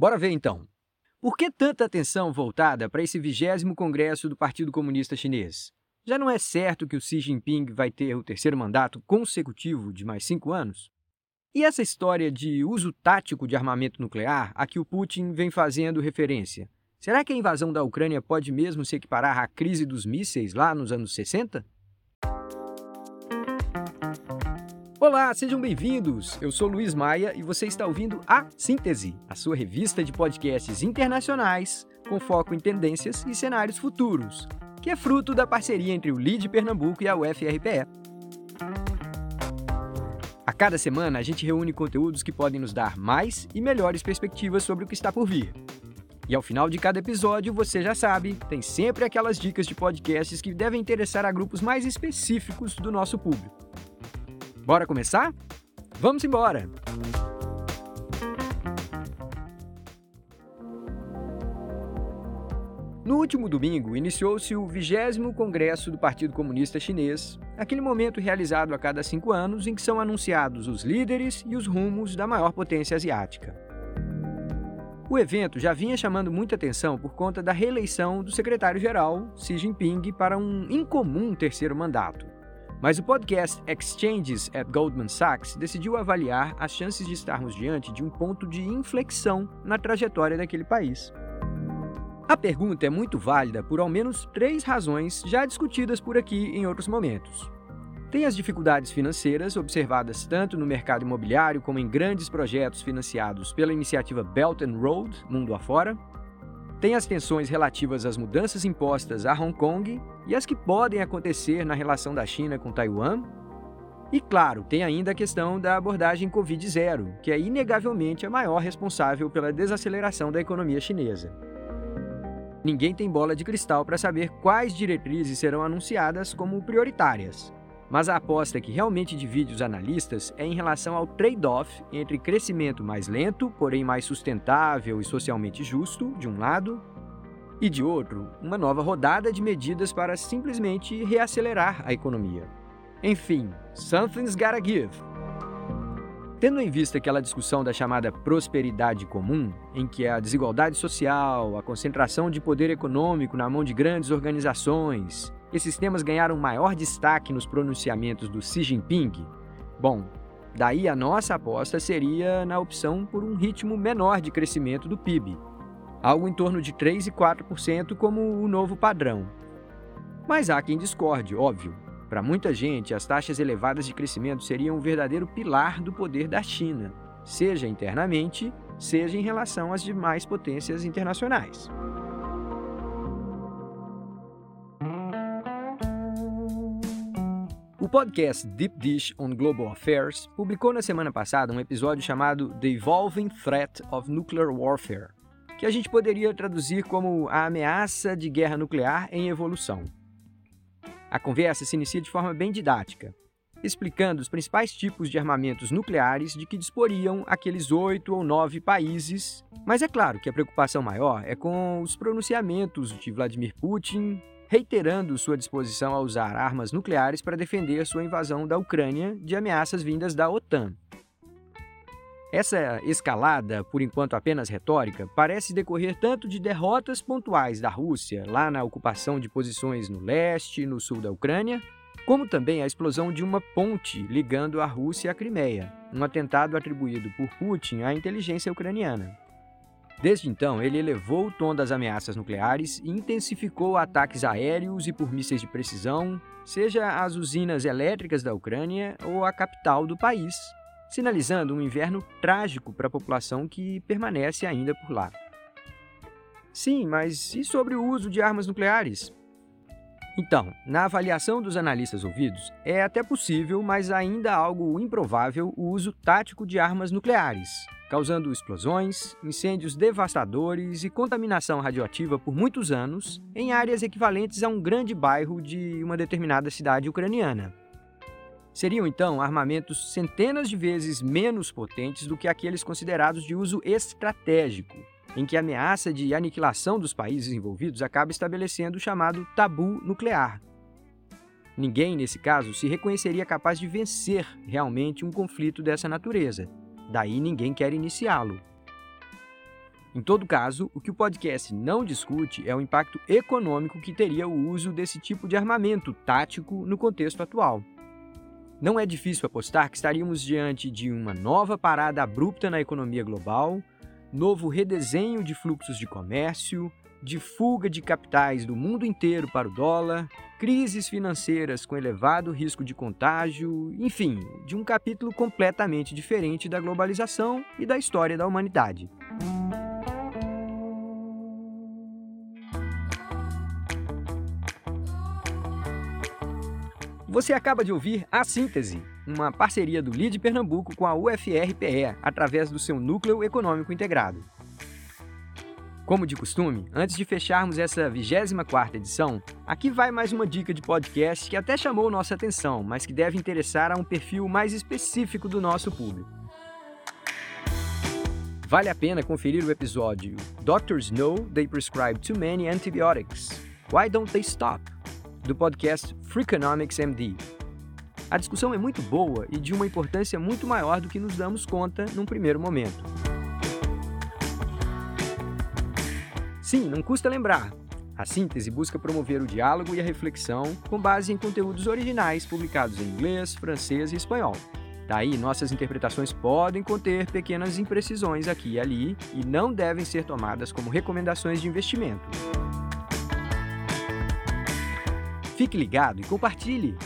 Bora ver então. Por que tanta atenção voltada para esse vigésimo congresso do Partido Comunista Chinês? Já não é certo que o Xi Jinping vai ter o terceiro mandato consecutivo de mais cinco anos? E essa história de uso tático de armamento nuclear a que o Putin vem fazendo referência? Será que a invasão da Ucrânia pode mesmo se equiparar à crise dos mísseis lá nos anos 60? Olá, sejam bem-vindos! Eu sou Luiz Maia e você está ouvindo A Síntese, a sua revista de podcasts internacionais com foco em tendências e cenários futuros, que é fruto da parceria entre o LID Pernambuco e a UFRPE. A cada semana a gente reúne conteúdos que podem nos dar mais e melhores perspectivas sobre o que está por vir. E ao final de cada episódio, você já sabe, tem sempre aquelas dicas de podcasts que devem interessar a grupos mais específicos do nosso público. Bora começar? Vamos embora! No último domingo, iniciou-se o 20 Congresso do Partido Comunista Chinês, aquele momento realizado a cada cinco anos em que são anunciados os líderes e os rumos da maior potência asiática. O evento já vinha chamando muita atenção por conta da reeleição do secretário-geral Xi Jinping para um incomum terceiro mandato. Mas o podcast Exchanges at Goldman Sachs decidiu avaliar as chances de estarmos diante de um ponto de inflexão na trajetória daquele país. A pergunta é muito válida por ao menos três razões já discutidas por aqui em outros momentos. Tem as dificuldades financeiras observadas tanto no mercado imobiliário como em grandes projetos financiados pela iniciativa Belt and Road, mundo afora, tem as tensões relativas às mudanças impostas a Hong Kong e as que podem acontecer na relação da China com Taiwan. E, claro, tem ainda a questão da abordagem Covid-0, que é inegavelmente a maior responsável pela desaceleração da economia chinesa. Ninguém tem bola de cristal para saber quais diretrizes serão anunciadas como prioritárias. Mas a aposta que realmente divide os analistas é em relação ao trade-off entre crescimento mais lento, porém mais sustentável e socialmente justo, de um lado, e de outro, uma nova rodada de medidas para simplesmente reacelerar a economia. Enfim, something's gotta give. Tendo em vista aquela discussão da chamada prosperidade comum, em que a desigualdade social, a concentração de poder econômico na mão de grandes organizações esses temas ganharam maior destaque nos pronunciamentos do Xi Jinping? Bom, daí a nossa aposta seria na opção por um ritmo menor de crescimento do PIB, algo em torno de 3 e 4% como o novo padrão. Mas há quem discorde, óbvio. Para muita gente, as taxas elevadas de crescimento seriam um verdadeiro pilar do poder da China, seja internamente, seja em relação às demais potências internacionais. O podcast Deep Dish on Global Affairs publicou na semana passada um episódio chamado The Evolving Threat of Nuclear Warfare, que a gente poderia traduzir como a ameaça de guerra nuclear em evolução. A conversa se inicia de forma bem didática, explicando os principais tipos de armamentos nucleares de que disporiam aqueles oito ou nove países. Mas é claro que a preocupação maior é com os pronunciamentos de Vladimir Putin reiterando sua disposição a usar armas nucleares para defender sua invasão da Ucrânia de ameaças vindas da OTAN. Essa escalada, por enquanto apenas retórica, parece decorrer tanto de derrotas pontuais da Rússia, lá na ocupação de posições no leste e no sul da Ucrânia, como também a explosão de uma ponte ligando a Rússia à Crimeia, um atentado atribuído por Putin à inteligência ucraniana. Desde então, ele elevou o tom das ameaças nucleares e intensificou ataques aéreos e por mísseis de precisão, seja às usinas elétricas da Ucrânia ou à capital do país, sinalizando um inverno trágico para a população que permanece ainda por lá. Sim, mas e sobre o uso de armas nucleares? Então, na avaliação dos analistas ouvidos, é até possível, mas ainda algo improvável, o uso tático de armas nucleares, causando explosões, incêndios devastadores e contaminação radioativa por muitos anos em áreas equivalentes a um grande bairro de uma determinada cidade ucraniana. Seriam então armamentos centenas de vezes menos potentes do que aqueles considerados de uso estratégico, em que a ameaça de aniquilação dos países envolvidos acaba estabelecendo o chamado tabu nuclear. Ninguém, nesse caso, se reconheceria capaz de vencer realmente um conflito dessa natureza Daí ninguém quer iniciá-lo. Em todo caso, o que o podcast não discute é o impacto econômico que teria o uso desse tipo de armamento tático no contexto atual. Não é difícil apostar que estaríamos diante de uma nova parada abrupta na economia global, novo redesenho de fluxos de comércio, de fuga de capitais do mundo inteiro para o dólar, crises financeiras com elevado risco de contágio, enfim, de um capítulo completamente diferente da globalização e da história da humanidade. Você acaba de ouvir A Síntese, uma parceria do LID Pernambuco com a UFRPE, através do seu Núcleo Econômico Integrado. Como de costume, antes de fecharmos essa 24ª edição, aqui vai mais uma dica de podcast que até chamou nossa atenção, mas que deve interessar a um perfil mais específico do nosso público. Vale a pena conferir o episódio Doctors Know They Prescribe Too Many Antibiotics. Why Don't They Stop? Do podcast Freakonomics MD. A discussão é muito boa e de uma importância muito maior do que nos damos conta num primeiro momento. Sim, não custa lembrar. A síntese busca promover o diálogo e a reflexão com base em conteúdos originais publicados em inglês, francês e espanhol. Daí, nossas interpretações podem conter pequenas imprecisões aqui e ali e não devem ser tomadas como recomendações de investimento. Fique ligado e compartilhe!